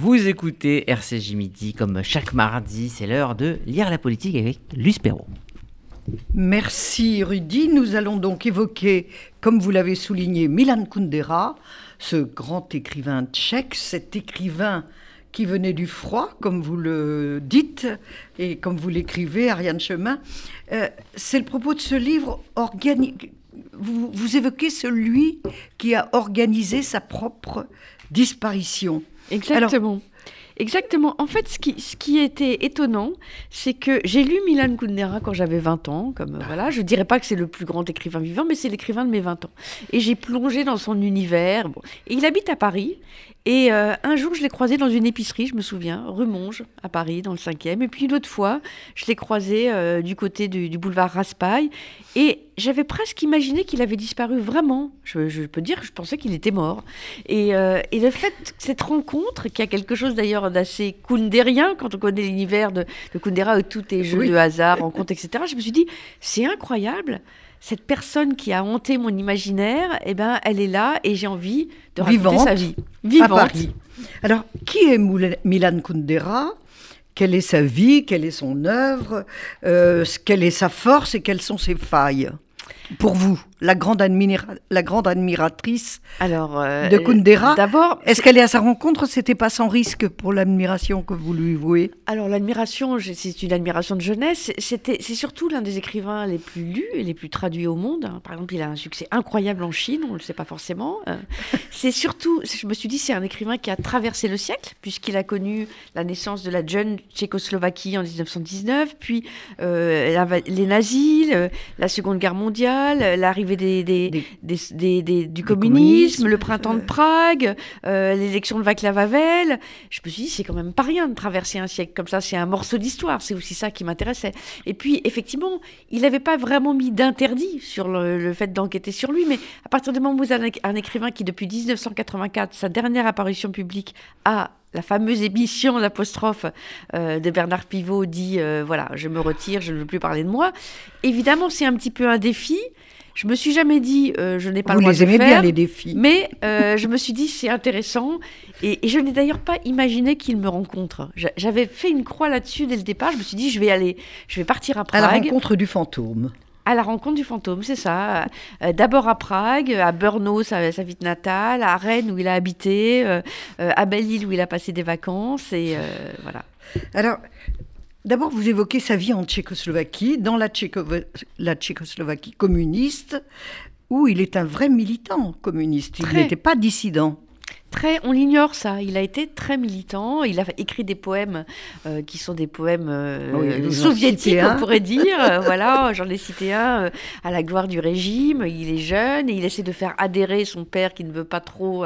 Vous écoutez RCJ Midi comme chaque mardi, c'est l'heure de lire la politique avec Luce Perrault. Merci Rudy. Nous allons donc évoquer, comme vous l'avez souligné, Milan Kundera, ce grand écrivain tchèque, cet écrivain qui venait du froid, comme vous le dites et comme vous l'écrivez, Ariane Chemin. Euh, c'est le propos de ce livre organique. Vous, vous, évoquez celui qui a organisé sa propre disparition. Exactement. Exactement. En fait, ce qui, était étonnant, c'est que j'ai lu Milan Kundera quand j'avais 20 ans. Comme euh, voilà, je dirais pas que c'est le plus grand écrivain vivant, mais c'est l'écrivain de mes 20 ans. Et j'ai plongé dans son univers. Bon. Et il habite à Paris. Et euh, un jour, je l'ai croisé dans une épicerie, je me souviens, rue Monge, à Paris, dans le 5e. Et puis une autre fois, je l'ai croisé euh, du côté du, du, boulevard Raspail. Et j'avais presque imaginé qu'il avait disparu vraiment. Je, je, peux dire que je pensais qu'il était mort. Et, euh, et, le fait, cette rencontre, qui a quelque chose d'ailleurs d'assez kundérien, quand on connaît l'univers de, de, Kundera, où tout est jeu oui. de hasard, rencontre, etc., je me suis dit, c'est incroyable cette personne qui a hanté mon imaginaire, eh ben, elle est là et j'ai envie de Vivante, raconter sa vie. Vivante. À Paris. Alors, qui est Milan Kundera? Quelle est sa vie? Quelle est son œuvre? Euh, Quelle est sa force et quelles sont ses failles? Pour vous, la grande, admira la grande admiratrice Alors, euh, de Kundera, d'abord, est-ce qu'elle est à sa rencontre? C'était pas sans risque pour l'admiration que vous lui vouez? Alors l'admiration, c'est une admiration de jeunesse. C'était, c'est surtout l'un des écrivains les plus lus et les plus traduits au monde. Par exemple, il a un succès incroyable en Chine, on ne le sait pas forcément. Euh, c'est surtout, je me suis dit, c'est un écrivain qui a traversé le siècle puisqu'il a connu la naissance de la jeune Tchécoslovaquie en 1919, puis euh, les nazis, la Seconde Guerre mondiale, l'arrivée des, des, des, des, du communisme, le printemps de Prague, euh, l'élection de Václav Havel. Je me suis dit, c'est quand même pas rien de traverser un siècle comme ça. C'est un morceau d'histoire. C'est aussi ça qui m'intéressait. Et puis, effectivement, il n'avait pas vraiment mis d'interdit sur le, le fait d'enquêter sur lui. Mais à partir du moment où vous avez un écrivain qui, depuis 1984, sa dernière apparition publique, a la fameuse émission, l'apostrophe euh, de Bernard Pivot dit euh, voilà, je me retire, je ne veux plus parler de moi. Évidemment, c'est un petit peu un défi. Je me suis jamais dit euh, je n'ai pas Vous le droit les de aimez faire, bien les défis. mais je me suis dit c'est intéressant et, et je n'ai d'ailleurs pas imaginé qu'il me rencontre. J'avais fait une croix là-dessus dès le départ. Je me suis dit je vais aller, je vais partir à Prague. À la rencontre du fantôme. À la rencontre du fantôme, c'est ça. Euh, D'abord à Prague, à Brno, sa, sa, ville natale, à Rennes où il a habité, euh, à Belle-Île où il a passé des vacances, et euh, voilà. Alors, d'abord, vous évoquez sa vie en Tchécoslovaquie, dans la, Tchéco la Tchécoslovaquie communiste, où il est un vrai militant communiste. Il n'était pas dissident. Très, on l'ignore ça. Il a été très militant. Il a écrit des poèmes euh, qui sont des poèmes euh, oui, soviétiques, on pourrait dire. voilà, j'en ai cité un euh, à la gloire du régime. Il est jeune et il essaie de faire adhérer son père qui ne veut pas trop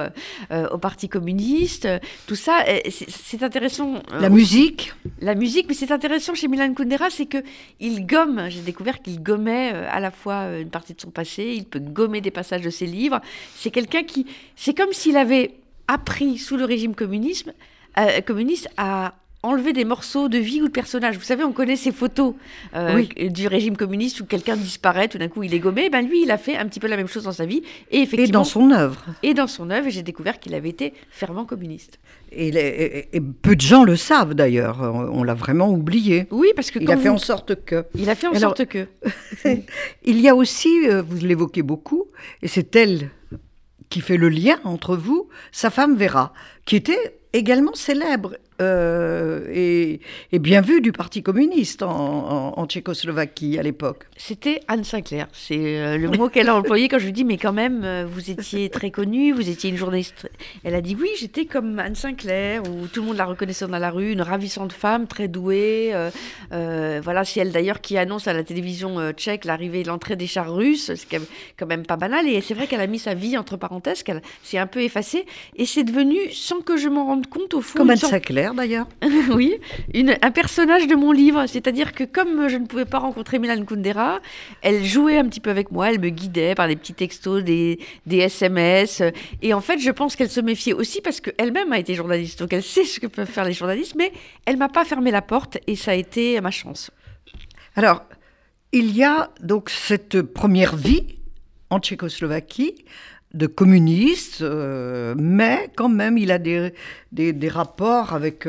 au parti communiste. Tout ça, c'est intéressant. La musique. La musique, mais c'est intéressant chez Milan Kundera, c'est que il gomme. J'ai découvert qu'il gommait à la fois une partie de son passé. Il peut gommer des passages de ses livres. C'est quelqu'un qui, c'est comme s'il avait appris sous le régime communisme, euh, communiste à enlever des morceaux de vie ou de personnage. Vous savez, on connaît ces photos euh, oui. du régime communiste où quelqu'un disparaît, tout d'un coup il est gommé. Ben lui, il a fait un petit peu la même chose dans sa vie. Et, effectivement, et dans son œuvre. Et dans son œuvre, j'ai découvert qu'il avait été fervent communiste. Et, et, et, peu de gens le savent d'ailleurs. On l'a vraiment oublié. Oui, parce que il a fait en sorte que. Il a fait en Alors, sorte que. il y a aussi, euh, vous l'évoquez beaucoup, et c'est elle qui fait le lien entre vous, sa femme Vera, qui était également célèbre euh, et, et, bien vue du Parti communiste en, en, en Tchécoslovaquie à l'époque. C'était Anne Sinclair. C'est euh, le mot qu'elle a employé quand je lui dis mais quand même euh, vous étiez très connue, vous étiez une journaliste. Elle a dit oui j'étais comme Anne Sinclair où tout le monde la reconnaissait dans la rue, une ravissante femme très douée. Euh, voilà c'est elle d'ailleurs qui annonce à la télévision tchèque l'arrivée et l'entrée des chars russes. C'est quand même pas banal et c'est vrai qu'elle a mis sa vie entre parenthèses, qu'elle s'est un peu effacée et c'est devenu sans que je m'en rende compte au fond. Comme Anne Sinclair d'ailleurs. oui, une, un personnage de mon livre. C'est-à-dire que comme je ne pouvais pas rencontrer Milan Kundera, elle jouait un petit peu avec moi, elle me guidait par des petits textos, des, des SMS. Et en fait, je pense qu'elle se méfiait aussi parce qu'elle-même a été journaliste. Donc elle sait ce que peuvent faire les journalistes, mais elle m'a pas fermé la porte et ça a été ma chance. Alors, il y a donc cette première vie en Tchécoslovaquie de communiste, mais quand même il a des, des, rapports avec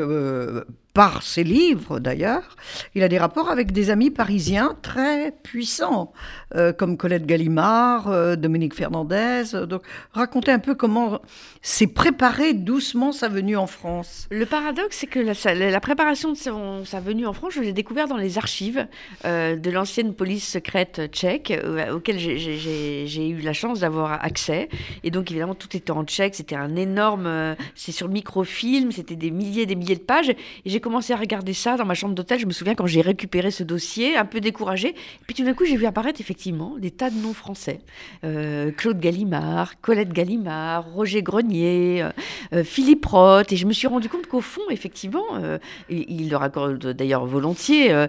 par ses livres d'ailleurs, il a des rapports avec des amis parisiens très puissants, euh, comme Colette Gallimard, euh, Dominique Fernandez. donc, racontez un peu comment s'est préparé doucement sa venue en France. Le paradoxe, c'est que la, préparation de sa venue en France, je l'ai découvert dans les archives euh, de l'ancienne police secrète tchèque, auquel j'ai eu la chance d'avoir accès. Et donc, évidemment, tout était en tchèque. C'était un énorme. c'est sur microfilm, c'était des milliers et des milliers de pages. Commencé à regarder ça dans ma chambre d'hôtel. Je me souviens quand j'ai récupéré ce dossier, un peu découragé. Et puis tout d'un coup, j'ai vu apparaître effectivement des tas de noms français. Euh, Claude Gallimard, Colette Gallimard, Roger Grenier, euh, euh, Philippe Roth. Et je me suis rendu compte qu'au fond, effectivement, il le raccorde d'ailleurs volontiers,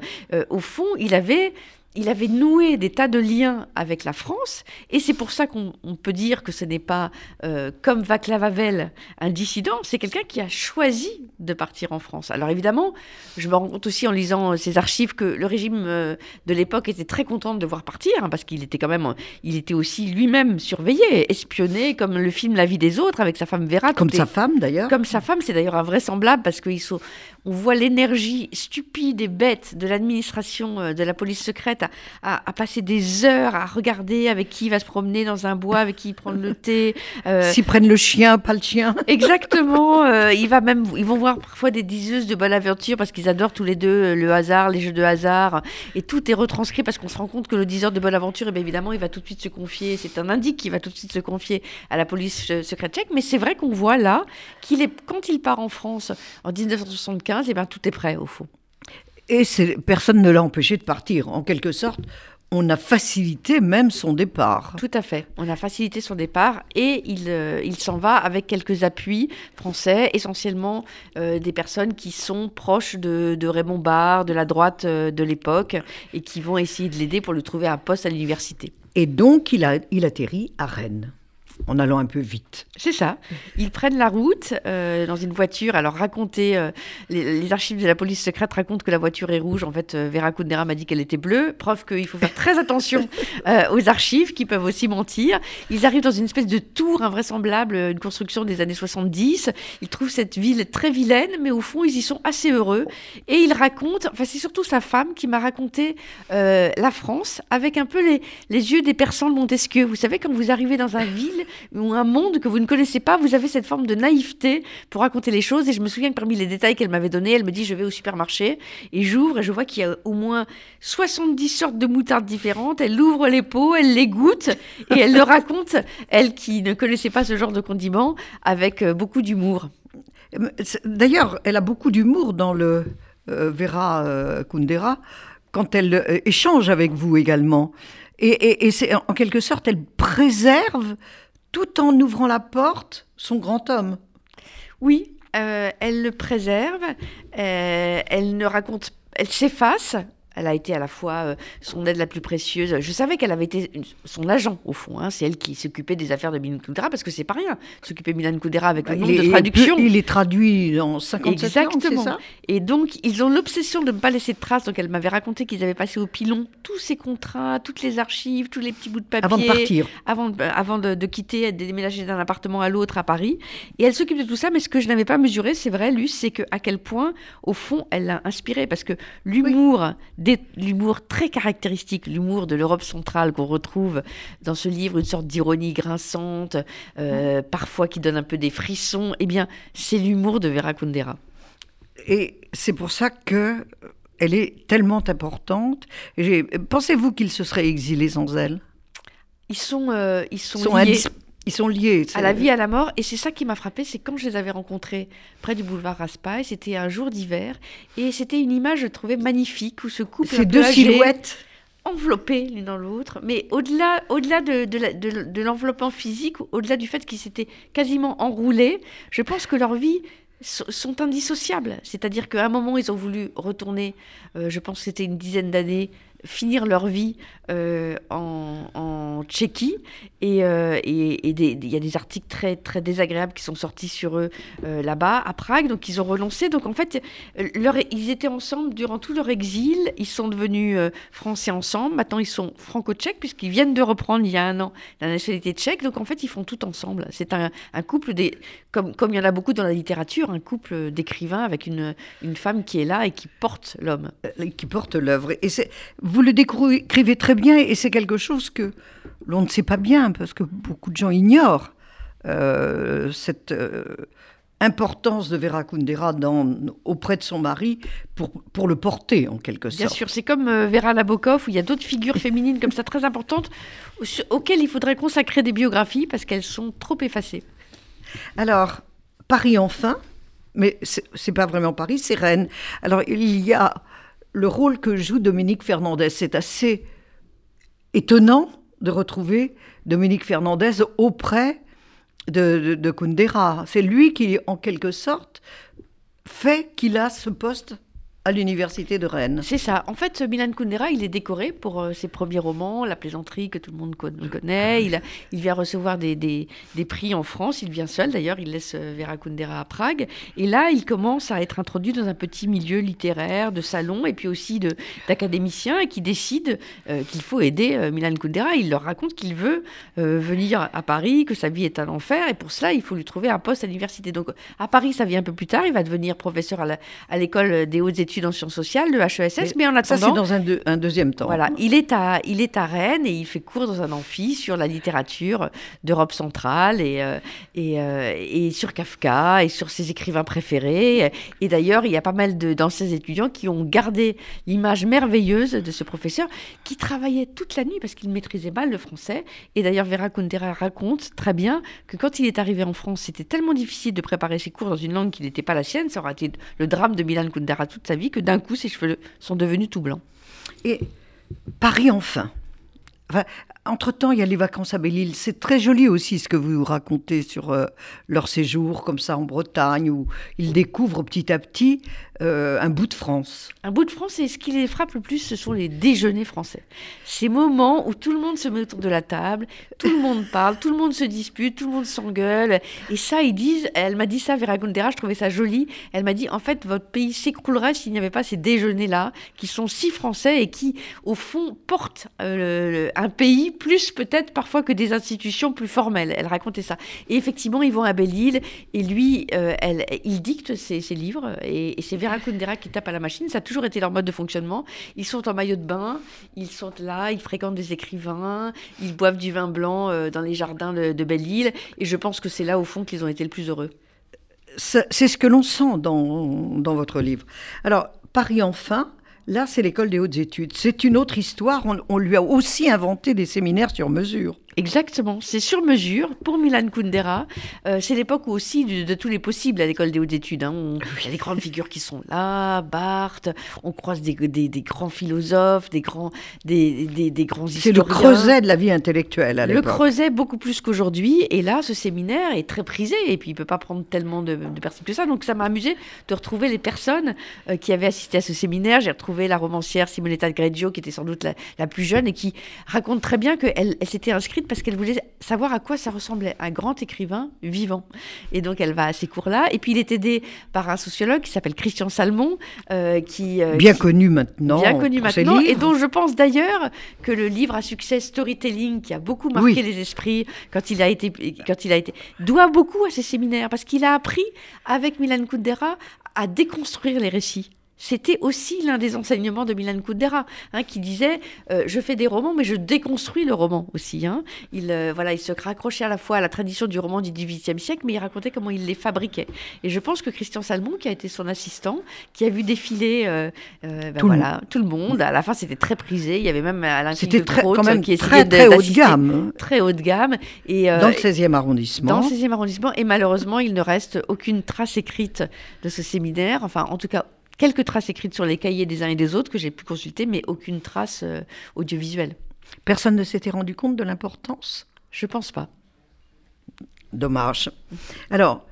au fond, il avait il avait noué des tas de liens avec la France, et c'est pour ça qu'on peut dire que ce n'est pas euh, comme Václav Havel, un dissident, c'est quelqu'un qui a choisi de partir en France. Alors évidemment, je me rends compte aussi en lisant ces archives que le régime euh, de l'époque était très content de le voir partir, hein, parce qu'il était quand même, il était aussi lui-même surveillé, espionné, comme le film La vie des autres avec sa femme Vera. Comme sa femme d'ailleurs. Comme sa femme, c'est d'ailleurs invraisemblable parce qu'on on voit l'énergie stupide et bête de l'administration euh, de la police secrète à, passer des heures à regarder avec qui il va se promener dans un bois, avec qui il prend le thé. Euh, S'ils prennent le chien, pas le chien. Exactement. Euh, il va même, ils vont voir parfois des diseuses de bonne aventure parce qu'ils adorent tous les deux euh, le hasard, les jeux de hasard. Et tout est retranscrit parce qu'on se rend compte que le diseur de bonne aventure, et eh évidemment, il va tout de suite se confier. C'est un indique qui va tout de suite se confier à la police secrète tchèque. Mais c'est vrai qu'on voit là qu'il est, quand il part en France en 1975, et eh ben, tout est prêt au fond. Et personne ne l'a empêché de partir. En quelque sorte, on a facilité même son départ. Tout à fait. On a facilité son départ et il, euh, il s'en va avec quelques appuis français, essentiellement euh, des personnes qui sont proches de, Raymond Barre, de la droite euh, de l'époque, et qui vont essayer de l'aider pour lui trouver un poste à l'université. Et donc, il, a, il atterrit à Rennes en allant un peu vite. C'est ça. Ils prennent la route euh, dans une voiture. Alors, raconter, euh, les, archives de la police secrète racontent que la voiture est rouge. En fait, euh, Vera Kundera m'a dit qu'elle était bleue. Preuve qu'il faut faire très attention aux archives qui peuvent aussi mentir. Ils arrivent dans une espèce de tour invraisemblable, une construction des années 70. Ils trouvent cette ville très vilaine, mais au fond, ils y sont assez heureux. Et ils racontent, enfin, c'est surtout sa femme qui m'a raconté la France avec un peu les, les yeux des persans de Montesquieu. Vous savez, quand vous arrivez dans une ville ou un monde que vous ne connaissez pas, vous avez cette forme de naïveté pour raconter les choses. Et je me souviens que parmi les détails qu'elle m'avait donnés, elle me dit je vais au supermarché et j'ouvre et je vois qu'il y a au moins 70 sortes de moutardes différentes. Elle ouvre les pots, elle les goûte et elle le raconte, elle qui ne connaissait pas ce genre de condiments, avec euh, beaucoup d'humour. D'ailleurs, elle a beaucoup d'humour dans le euh, Vera euh, Kundera quand elle échange avec vous également. Et, et c'est en quelque sorte, elle préserve tout en ouvrant la porte, son grand homme. Oui, euh, elle le préserve, euh, elle ne raconte, elle s'efface, elle a été à la fois euh, son aide la plus précieuse. Je savais qu'elle avait été son agent, au fond. Hein. C'est elle qui s'occupait des affaires de Milan Kundera, parce que c'est pas rien, s'occuper Milan Kundera avec le bah, nombre de traductions. Il est traduit en 57 Exactement. ça? Et donc, ils ont l'obsession de ne pas laisser de traces. Donc, elle m'avait raconté qu'ils avaient passé au pilon tous ces contrats, toutes les archives, tous les petits bouts de papier. Avant de partir. Avant, de, avant de, de quitter, de déménager d'un appartement à l'autre à Paris. Et elle s'occupe de tout ça, mais ce que je n'avais pas mesuré, c'est vrai, Luce, c'est que à quel point, au fond, elle l'a inspiré. Parce que l'humour, l'humour très caractéristique, l'humour de l'Europe centrale qu'on retrouve dans ce livre, une sorte d'ironie grinçante, euh, parfois qui donne un peu des frissons, eh bien, c'est l'humour de Vera Kundera. Et c'est pour ça que elle est tellement importante. Pensez-vous qu'il se serait exilé sans elle? Ils sont, euh, ils sont, liés. Ils sont liés. À la vie, à la mort. Et c'est ça qui m'a frappé, c'est quand je les avais rencontrés près du boulevard Raspail, c'était un jour d'hiver, et c'était une image, je trouvais, magnifique, où ce couple Ces deux silhouettes enveloppées l'une dans l'autre, mais au-delà au -delà de, de, de l'enveloppement physique, au-delà du fait qu'ils s'étaient quasiment enroulés, je pense que leur vie sont indissociables. C'est-à-dire qu'à un moment, ils ont voulu retourner, euh, je pense que c'était une dizaine d'années, finir leur vie euh, en, en, Tchéquie. Et il y a des articles très, très désagréables qui sont sortis sur eux là-bas, à Prague. Donc ils ont renoncé. Donc en fait, leur, ils étaient ensemble durant tout leur exil. Ils sont devenus français ensemble. Maintenant, ils sont franco-tchèques, puisqu'ils viennent de reprendre il y a un an la nationalité tchèque. Donc en fait, ils font tout ensemble. C'est un, un, couple, des, comme, comme il y en a beaucoup dans la littérature, un couple d'écrivains avec une, une femme qui est là et qui porte l'homme. Qui porte l'œuvre. Et vous le décrivez très bien, et c'est quelque chose que l'on ne sait pas bien, parce que beaucoup de gens ignorent euh, cette euh, importance de Vera Kundera dans, auprès de son mari pour, pour le porter, en quelque sorte. Bien sûr, c'est comme euh, Vera Nabokov, où il y a d'autres figures féminines comme ça très importantes, auxquelles il faudrait consacrer des biographies, parce qu'elles sont trop effacées. Alors, Paris enfin, mais c'est pas vraiment Paris, c'est Rennes. Alors, il y a le rôle que joue Dominique Fernandez. C'est assez étonnant de retrouver Dominique Fernandez auprès de, de, Kundera. C'est lui qui, en quelque sorte, fait qu'il a ce poste à l'université de Rennes. C'est ça. En fait, Milan Kundera, il est décoré pour euh, ses premiers romans, La plaisanterie que tout le monde connaît. Il, il vient recevoir des, des, des, prix en France. Il vient seul, d'ailleurs. Il laisse euh, Vera Kundera à Prague. Et là, il commence à être introduit dans un petit milieu littéraire, de salon, et puis aussi d'académiciens, et qui décide euh, qu'il faut aider Milan Kundera. Il leur raconte qu'il veut venir à Paris, que sa vie est un enfer, et pour cela, il faut lui trouver un poste à l'université. Donc, à Paris, ça vient un peu plus tard. Il va devenir professeur à l'école des hautes études dans sciences sociales, le HESS, mais, en attendant... Ça, c'est dans un, un, deuxième temps. Voilà, il est, à, il est à Rennes et il fait cours dans un amphi sur la littérature d'Europe centrale et, euh, et, euh, et, sur Kafka et sur ses écrivains préférés. Et d'ailleurs, il y a pas mal d'anciens étudiants qui ont gardé l'image merveilleuse de ce professeur qui travaillait toute la nuit parce qu'il maîtrisait mal le français. Et d'ailleurs, Vera Kundera raconte très bien que quand il est arrivé en France, c'était tellement difficile de préparer ses cours dans une langue qui n'était pas la sienne. Ça aurait été le drame de Milan Kundera toute sa vie que d'un coup, ses cheveux sont devenus tout blancs. Et Paris, enfin. Entre-temps, il y a les vacances à Belle-Île. C'est très joli aussi ce que vous racontez sur euh, leur séjour, comme ça, en Bretagne, où ils découvrent petit à petit euh, un bout de France. Un bout de France, et ce qui les frappe le plus, ce sont les déjeuners français. Ces moments où tout le monde se met autour de la table, tout le monde parle, tout le monde se dispute, tout le monde s'engueule. Et ça, ils disent, elle m'a dit ça, Vera Gondera, je trouvais ça joli. Elle m'a dit, en fait, votre pays s'écroulerait s'il n'y avait pas ces déjeuners-là, qui sont si français et qui, au fond, portent euh, un pays plus peut-être parfois que des institutions plus formelles. Elle racontait ça. Et effectivement, ils vont à Belle-Île, et lui, euh, elle, il dicte ses, livres, et, c'est Vera Kundera qui tape à la machine, ça a toujours été leur mode de fonctionnement. Ils sont en maillot de bain, ils sont là, ils fréquentent des écrivains, ils boivent du vin blanc euh, dans les jardins de, Belle-Île, et je pense que c'est là, au fond, qu'ils ont été le plus heureux. C'est ce que l'on sent dans, dans votre livre. Alors, Paris enfin, Là, c'est l'école des hautes études. C'est une autre histoire. On, lui a aussi inventé des séminaires sur mesure. Exactement, c'est sur mesure pour Milan Kundera. Euh, c'est l'époque aussi de, tous les possibles à l'école des hautes études. Hein. Il y a des grandes figures qui sont là, Barthes, on croise des, grands philosophes, des grands, des, des, grands historiens. C'est le creuset de la vie intellectuelle à l'époque. Le creuset beaucoup plus qu'aujourd'hui. Et là, ce séminaire est très prisé et puis il ne peut pas prendre tellement de, personnes que ça. Donc ça m'a amusé de retrouver les personnes euh, qui avaient assisté à ce séminaire. J'ai retrouvé la romancière Simonetta Greggio qui était sans doute la, plus jeune et qui raconte très bien qu'elle elle, s'était inscrite parce qu'elle voulait savoir à quoi ça ressemblait un grand écrivain vivant. Et donc elle va à ces cours-là. Et puis il est aidé par un sociologue qui s'appelle Christian Salmon, euh, qui euh, bien connu maintenant, bien connu maintenant, et dont je pense d'ailleurs que le livre à succès Storytelling, qui a beaucoup marqué les esprits quand il a été, quand il a été, doit beaucoup à ces séminaires parce qu'il a appris avec Milan Kundera à déconstruire les récits. C'était aussi l'un des enseignements de Milan Kundera, hein, qui disait euh, Je fais des romans, mais je déconstruis le roman aussi. Hein. Il, euh, voilà, il se raccrochait à la fois à la tradition du roman du XVIIIe siècle, mais il racontait comment il les fabriquait. Et je pense que Christian Salmon, qui a été son assistant, qui a vu défiler euh, ben tout, voilà, le... tout le monde, à la fin c'était très prisé. Il y avait même Alain C'était quand même qui très, très haut de gamme. Très haut de gamme. Et, dans le 16e arrondissement. Dans le 16e arrondissement. Et malheureusement, il ne reste aucune trace écrite de ce séminaire. Enfin, en tout cas, quelques traces écrites sur les cahiers des uns et des autres que j'ai pu consulter, mais aucune trace euh, audiovisuelle. Personne ne s'était rendu compte de l'importance? Je pense pas. Dommage. Alors,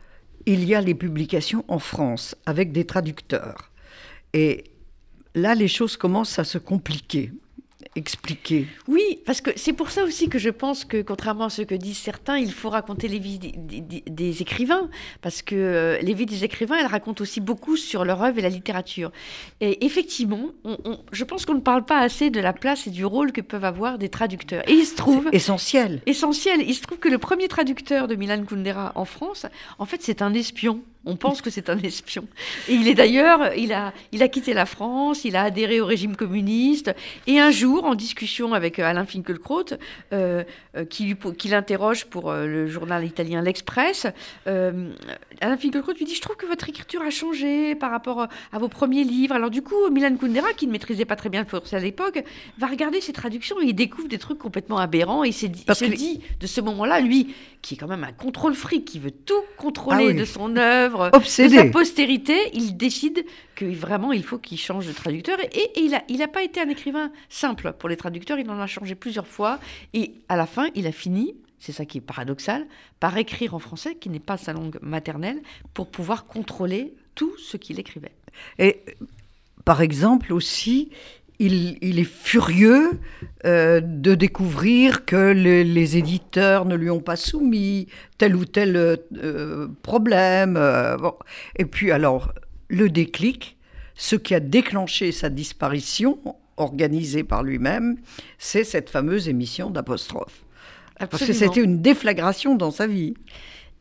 il y a les publications en France avec des traducteurs. Et là, les choses commencent à se compliquer. Expliquer. Oui, parce que c'est pour ça aussi que je pense que, contrairement à ce que disent certains, il faut raconter les vies des, écrivains, parce que euh, les vies des écrivains, elles racontent aussi beaucoup sur leur œuvre et la littérature. Et effectivement, je pense qu'on ne parle pas assez de la place et du rôle que peuvent avoir des traducteurs. Et il se trouve... Essentiel. Essentiel. Il se trouve que le premier traducteur de Milan Kundera en France, en fait, c'est un espion. On pense que c'est un espion. Et il est d'ailleurs, il a, il a quitté la France, il a adhéré au régime communiste. Et un jour, en discussion avec euh, Alain Finkielkraut, euh, euh, qui, qui l'interroge pour le journal italien L'Express, Alain Finkielkraut lui dit Je trouve que votre écriture a changé par rapport à vos premiers livres. Alors, du coup, Milan Kundera, qui ne maîtrisait pas très bien le français à l'époque, va regarder ses traductions et il découvre des trucs complètement aberrants. Et il, dit, se dit, de ce moment-là, lui, qui est quand même un contrôle fric, qui veut tout contrôler ah de son œuvre, De sa postérité, il décide que vraiment il faut qu'il change de traducteur. Et, il n'a il a pas été un écrivain simple pour les traducteurs, il en a changé plusieurs fois. Et à la fin, il a fini, c'est ça qui est paradoxal, par écrire en français, qui n'est pas sa langue maternelle, pour pouvoir contrôler tout ce qu'il écrivait. Et par exemple aussi, il, est furieux euh, de découvrir que les, éditeurs ne lui ont pas soumis tel ou tel euh, problème. Euh, Et puis alors, le déclic, ce qui a déclenché sa disparition, organisée par lui-même, c'est cette fameuse émission d'apostrophe. Parce que c'était une déflagration dans sa vie.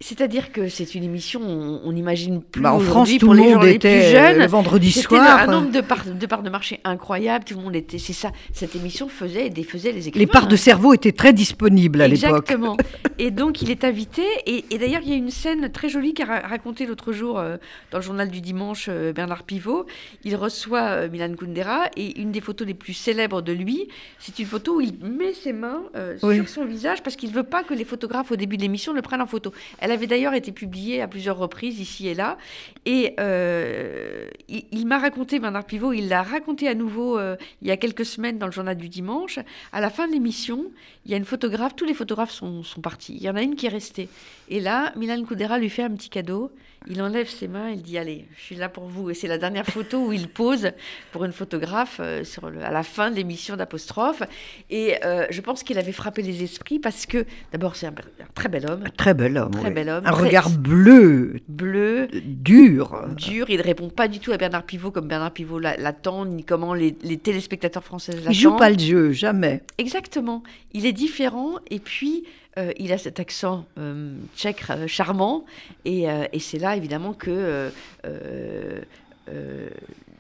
C'est-à-dire que c'est une émission, on n'imagine plus bah en France, tout pour le les monde gens était les plus jeunes. Le vendredi soir. un nombre de parts, de parts de marché incroyable. Tout le monde était. C'est ça. Cette émission faisait défaisait les écrivains. Les parts de cerveau étaient très disponibles à l'époque. Exactement. et donc il est invité. Et, d'ailleurs il y a une scène très jolie qu'a racontée l'autre jour euh, dans le journal du dimanche euh, Bernard Pivot. Il reçoit euh, Milan Kundera et une des photos les plus célèbres de lui, c'est une photo où il met ses mains sur son visage parce qu'il veut pas que les photographes au début de l'émission le prennent en photo. Elle avait d'ailleurs été publiée à plusieurs reprises ici et là. Et euh, il, m'a raconté, Bernard Pivot, il l'a raconté à nouveau euh, il y a quelques semaines dans le journal du dimanche. À la fin de l'émission, il y a une photographe, tous les photographes sont, partis. Il y en a une qui est restée. Et là, Milan Kundera lui fait un petit cadeau. Il enlève ses mains, il dit Allez, je suis là pour vous. Et c'est la dernière photo où il pose pour une photographe euh, à la fin de l'émission d'Apostrophe. Et je pense qu'il avait frappé les esprits parce que, d'abord, c'est un, très bel homme. très bel homme. Très bel homme. Un regard bleu. Bleu. Dur. Dur. Il ne répond pas du tout à Bernard Pivot comme Bernard Pivot l'attend, ni comment les, téléspectateurs français l'attendent. Il joue pas le jeu, jamais. Exactement. Il est différent et puis euh, il a cet accent euh, tchèque euh, charmant et, et c'est là évidemment que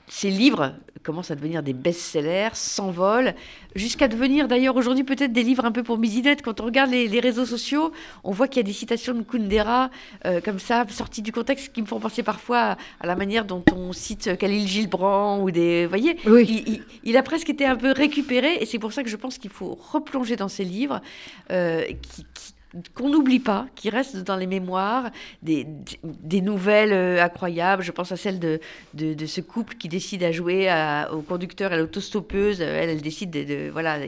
ces livres commencent à devenir des best-sellers, s'envolent, jusqu'à devenir d'ailleurs aujourd'hui peut-être des livres un peu pour misinette. Quand on regarde les, réseaux sociaux, on voit qu'il y a des citations de Kundera euh, comme ça, sorties du contexte, qui me font penser parfois à la manière dont on cite Khalil Gilbrand ou des... Vous voyez il, a presque été un peu récupéré et c'est pour ça que je pense qu'il faut replonger dans ces livres euh, qui qu'on n'oublie pas, qui reste dans les mémoires, des, des nouvelles euh, incroyables. Je pense à celle de, de, ce couple qui décide à jouer au conducteur et à l'autostoppeuse. Elle, elle décide de, voilà,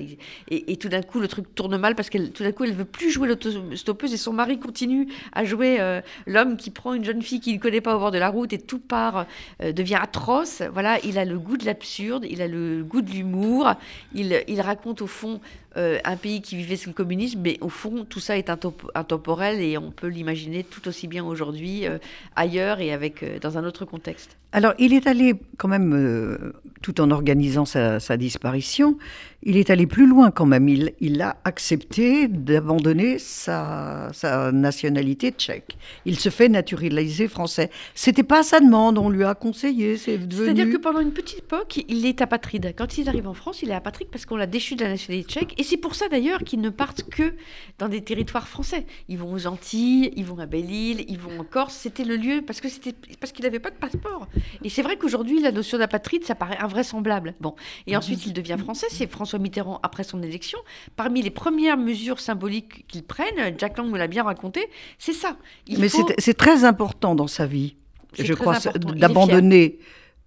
et, tout d'un coup le truc tourne mal parce qu'elle tout d'un coup elle veut plus jouer l'autostoppeuse et son mari continue à jouer euh, l'homme qui prend une jeune fille qu'il ne connaît pas au bord de la route et tout part euh, devient atroce. Voilà, il a le goût de l'absurde, il a le goût de l'humour. Il, il raconte au fond euh, un pays qui vivait sous le communisme, mais au fond, tout ça est intemporel et on peut l'imaginer tout aussi bien aujourd'hui, euh, ailleurs et avec, euh, dans un autre contexte. Alors, il est allé quand même, tout en organisant sa, disparition, il est allé plus loin quand même. Il, il a accepté d'abandonner sa, nationalité tchèque. Il se fait naturaliser français. C'était pas sa demande, on lui a conseillé. C'est-à-dire que pendant une petite époque, il est apatride. Quand il arrive en France, il est apatride parce qu'on l'a déchu de la nationalité tchèque. Et c'est pour ça d'ailleurs qu'ils ne partent que dans des territoires français. Ils vont aux Antilles, ils vont à Belle-Île, ils vont en Corse. C'était le lieu parce que c'était qu'il n'avait pas de passeport. Et c'est vrai qu'aujourd'hui, la notion d'apatride, ça paraît invraisemblable. Bon. Et ensuite, il devient français. C'est François Mitterrand, après son élection, parmi les premières mesures symboliques qu'il prenne, Jack Lang me l'a bien raconté, c'est ça. Mais c'est très important dans sa vie, je crois, d'abandonner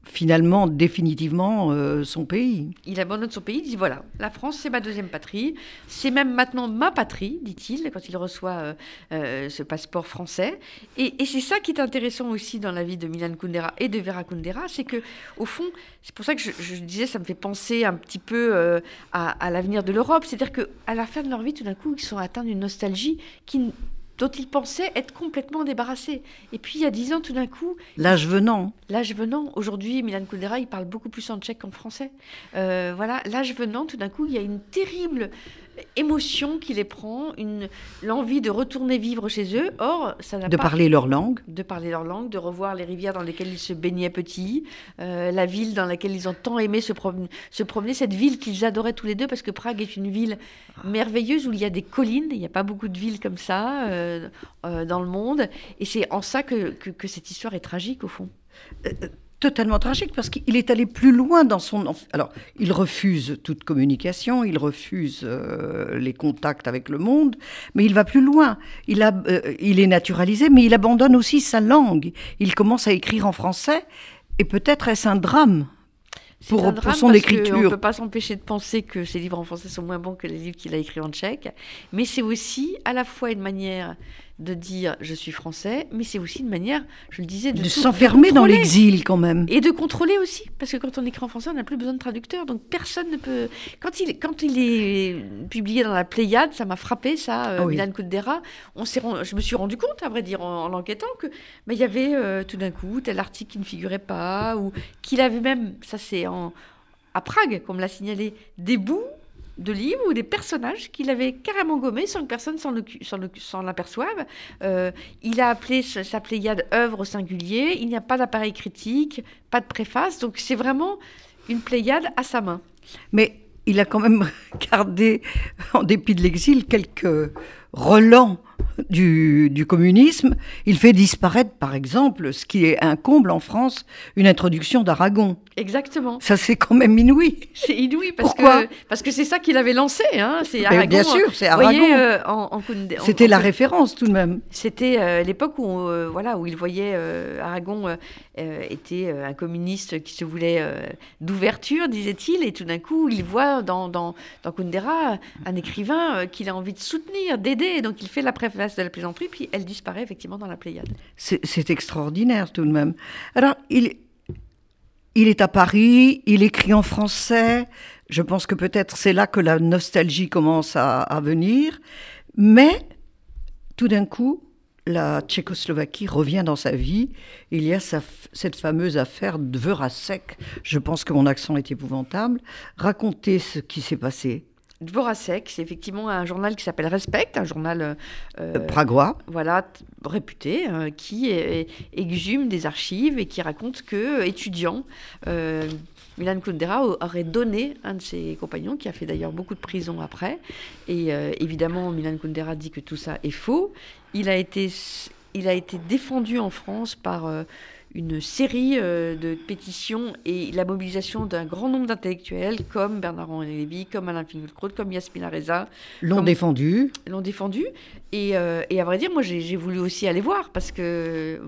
finalement définitivement euh, son pays. Il abandonne son pays, il dit voilà, la France c'est ma deuxième patrie, c'est même maintenant ma patrie, dit-il, quand il reçoit euh, euh, ce passeport français. Et, c'est ça qui est intéressant aussi dans la vie de Milan Kundera et de Vera Kundera, c'est que au fond, c'est pour ça que je, disais, ça me fait penser un petit peu à, à l'avenir de l'Europe, c'est-à-dire qu'à la fin de leur vie, tout d'un coup, ils sont atteints d'une nostalgie qui dont ils pensaient être complètement débarrassés. Et puis il y a dix ans, tout d'un coup... L'âge venant. L'âge venant. Aujourd'hui, Milan Kundera, il parle beaucoup plus en tchèque qu'en français. Euh, voilà, l'âge venant, tout d'un coup, il y a une terrible émotion qui les prend, une l'envie de retourner vivre chez eux. Or, ça n'a de parler leur langue, de parler leur langue, de revoir les rivières dans lesquelles ils se baignaient petits, euh, la ville dans laquelle ils ont tant aimé se, se promener, cette ville qu'ils adoraient tous les deux parce que Prague est une ville merveilleuse où il y a des collines. Il n'y a pas beaucoup de villes comme ça euh, euh, dans le monde, et c'est en ça que, que, que, cette histoire est tragique au fond totalement tragique parce qu'il est allé plus loin dans son... Alors, il refuse toute communication, il refuse euh, les contacts avec le monde, mais il va plus loin. Il, a, euh, il est naturalisé, mais il abandonne aussi sa langue. Il commence à écrire en français, et peut-être est-ce un drame pour, un drame son écriture. On ne peut pas s'empêcher de penser que ses livres en français sont moins bons que les livres qu'il a écrits en tchèque, mais c'est aussi à la fois une manière de dire je suis français, mais c'est aussi une manière, je le disais, de, s'enfermer dans l'exil quand même. Et de contrôler aussi, parce que quand on écrit en français, on n'a plus besoin de traducteur, donc personne ne peut. Quand il, quand il est publié dans la Pléiade, ça m'a frappé, ça, euh, ah Milan Kundera, on je me suis rendu compte, à vrai dire, en, l'enquêtant, que bah, il y avait euh, tout d'un coup tel article qui ne figurait pas, ou qu'il avait même, ça c'est en à Prague, comme l'a signalé, des bouts de livres ou des personnages qu'il avait carrément gommés sans que personne s'en l'aperçoive. Euh, il a appelé sa Pléiade œuvre au singulier. Il n'y a pas d'appareil critique, pas de préface. Donc c'est vraiment une Pléiade à sa main. Mais il a quand même gardé, en dépit de l'exil, quelques relents du, communisme, il fait disparaître, par exemple, ce qui est un comble en France, une introduction d'Aragon. Exactement. Ça, c'est quand même inouï. C'est inouï parce que parce que c'est ça qu'il avait lancé. Hein. C'est Aragon. Bien sûr, c'est Aragon. Euh, C'était la référence tout de même. C'était euh, l'époque où euh, voilà où il voyait Aragon était un communiste qui se voulait d'ouverture, disait-il, et tout d'un coup il voit dans dans, dans Kundera un écrivain qu'il a envie de soutenir, d'aider, donc il fait la préface de la plaisanterie, puis elle disparaît effectivement dans la Pléiade. C'est extraordinaire tout de même. Alors, il, il est à Paris, il écrit en français. Je pense que peut-être c'est là que la nostalgie commence à, venir. Mais tout d'un coup, la Tchécoslovaquie revient dans sa vie. Il y a cette fameuse affaire de Verasek. Je pense que mon accent est épouvantable. Racontez ce qui s'est passé. Dvoracek, c'est effectivement un journal qui s'appelle Respect, un journal euh, euh pragois, voilà, réputé, euh, qui exhume des archives et qui raconte que étudiant, euh, Milan Kundera aurait donné un de ses compagnons, qui a fait d'ailleurs beaucoup de prison après. Et évidemment, Milan Kundera dit que tout ça est faux. Il a été, il a été défendu en France par une série euh, de pétitions et la mobilisation d'un grand nombre d'intellectuels comme Bernard-Henri Lévy, comme Alain Finkielkraut, comme Yasmina Reza. L'ont défendu. L'ont défendu. Et, euh, et, à vrai dire, moi, j'ai voulu aussi aller voir parce que...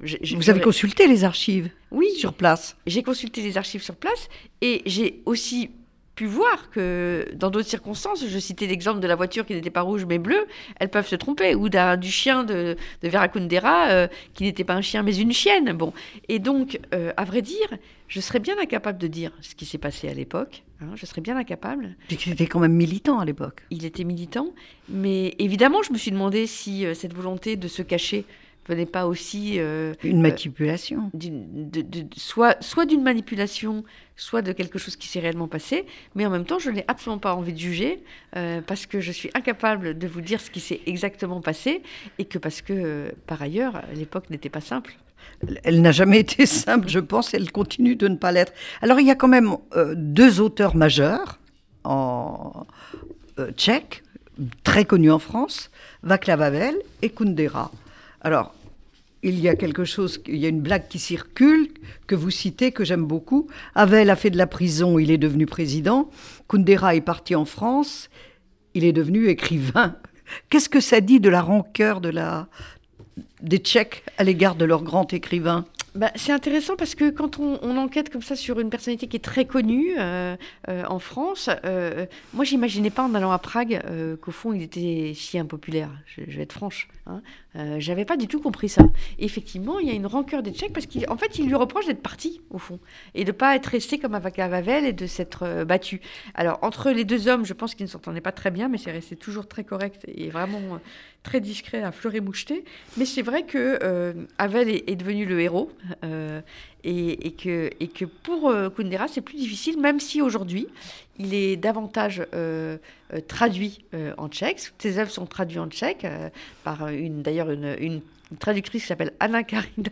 Vous avez consulté les archives Oui. Sur place J'ai consulté les archives sur place et j'ai aussi pu voir que dans d'autres circonstances, je citais l'exemple de la voiture qui n'était pas rouge mais bleue, elles peuvent se tromper, ou du chien de, de Vera Kundera euh, qui n'était pas un chien mais une chienne. Bon, et donc, euh, à vrai dire, je serais bien incapable de dire ce qui s'est passé à l'époque. Hein, je serais bien incapable. Il était quand même militant à l'époque. Il était militant, mais évidemment, je me suis demandé si euh, cette volonté de se cacher venait pas aussi euh, une manipulation, de, soit soit d'une manipulation, soit de quelque chose qui s'est réellement passé. Mais en même temps, je n'ai absolument pas envie de juger euh, parce que je suis incapable de vous dire ce qui s'est exactement passé et que parce que euh, par ailleurs, l'époque n'était pas simple. Elle n'a jamais été simple, je pense, elle continue de ne pas l'être. Alors il y a quand même deux auteurs majeurs en tchèque, très connus en France, Václav Havel et Kundera. Alors, il y a quelque chose, il y a une blague qui circule, que vous citez, que j'aime beaucoup. Havel a fait de la prison, il est devenu président. Kundera est parti en France, il est devenu écrivain. Qu'est-ce que ça dit de la rancœur de la, des Tchèques à l'égard de leur grand écrivain? Bah, c'est intéressant parce que quand on, enquête comme ça sur une personnalité qui est très connue euh, euh, en France, euh, moi j'imaginais pas en allant à Prague qu'au fond il était si impopulaire. Je, vais être franche. Hein. J'avais pas du tout compris ça. effectivement, il y a une rancœur des Tchèques parce qu'en fait il lui reproche d'être parti au fond et de pas être resté comme à Vavel et de s'être battu. Alors entre les deux hommes, je pense qu'ils ne s'entendaient pas très bien, mais c'est resté toujours très correct et vraiment très discret à fleurer moucheté. Mais c'est vrai que euh, Havel est, devenu le héros euh, et, que, pour euh, Kundera, c'est plus difficile, même si aujourd'hui, il est davantage traduit en tchèque. Ses œuvres sont traduites en tchèque par d'ailleurs une une traductrice qui s'appelle Anna Karina.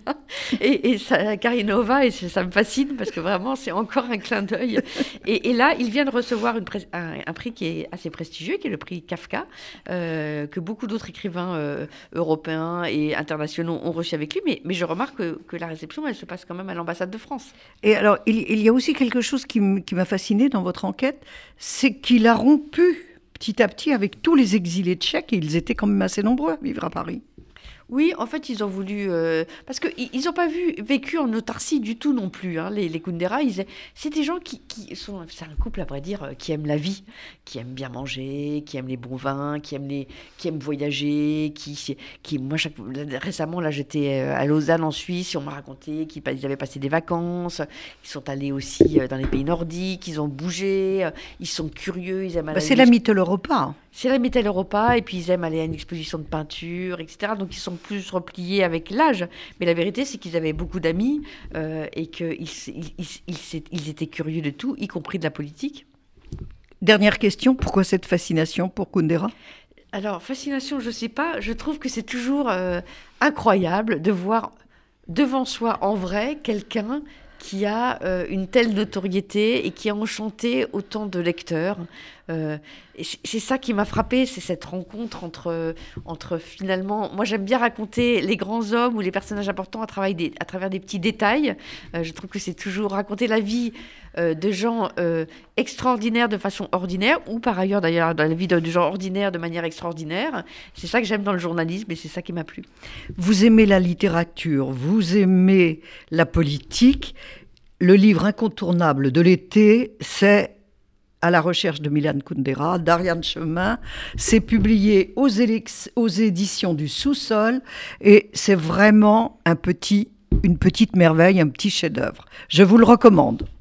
Et, et ça, Karinova et ça me fascine parce que vraiment c'est encore un clin d'œil. Et, là il vient de recevoir un, prix qui est assez prestigieux qui est le prix Kafka euh, que beaucoup d'autres écrivains euh, européens et internationaux ont reçu avec lui. Mais, mais je remarque que, la réception elle se passe quand même à l'ambassade de France. Et alors il, y a aussi quelque chose qui m'a fasciné dans votre enquête c'est qu'il a rompu petit à petit avec tous les exilés tchèques et ils étaient quand même assez nombreux à vivre à Paris oui, en fait, ils ont voulu. Euh, parce qu'ils n'ont pas vu, vécu en autarcie du tout non plus. Hein, les, les Kundera, c'est des gens qui, sont. C'est un couple, à vrai dire, euh, qui aiment la vie, qui aiment bien manger, qui aiment les bons vins, qui aiment, les, qui aiment voyager. Qui, qui, moi, chaque, récemment, là, j'étais euh, à Lausanne, en Suisse, et on m'a raconté qu'ils avaient passé des vacances. Ils sont allés aussi dans les pays nordiques, ils ont bougé, ils sont curieux, ils aiment. Bah, c'est la Mittel Europa. C'est la Mittel Europa, et puis ils aiment aller à une exposition de peinture, etc. Donc ils sont plus repliés avec l'âge. Mais la vérité, c'est qu'ils avaient beaucoup d'amis euh, et qu'ils ils, étaient curieux de tout, y compris de la politique. Dernière question, pourquoi cette fascination pour Kundera? Alors, fascination, je ne sais pas. Je trouve que c'est toujours euh, incroyable de voir devant soi en vrai quelqu'un qui a euh, une telle notoriété et qui a enchanté autant de lecteurs. Euh, c'est ça qui m'a frappé, c'est cette rencontre entre, entre finalement. Moi, j'aime bien raconter les grands hommes ou les personnages importants à, travers des, à travers des petits détails. Euh, je trouve que c'est toujours raconter la vie de gens extraordinaires de façon ordinaire, ou par ailleurs d'ailleurs dans la vie de gens ordinaires de manière extraordinaire. C'est ça que j'aime dans le journalisme et c'est ça qui m'a plu. Vous aimez la littérature, vous aimez la politique le livre incontournable de l'été, c'est à la recherche de Milan Kundera, d'Ariane Chemin. C'est publié aux, éditions du Sous-sol et c'est vraiment un petit, une petite merveille, un petit chef-d'œuvre. Je vous le recommande.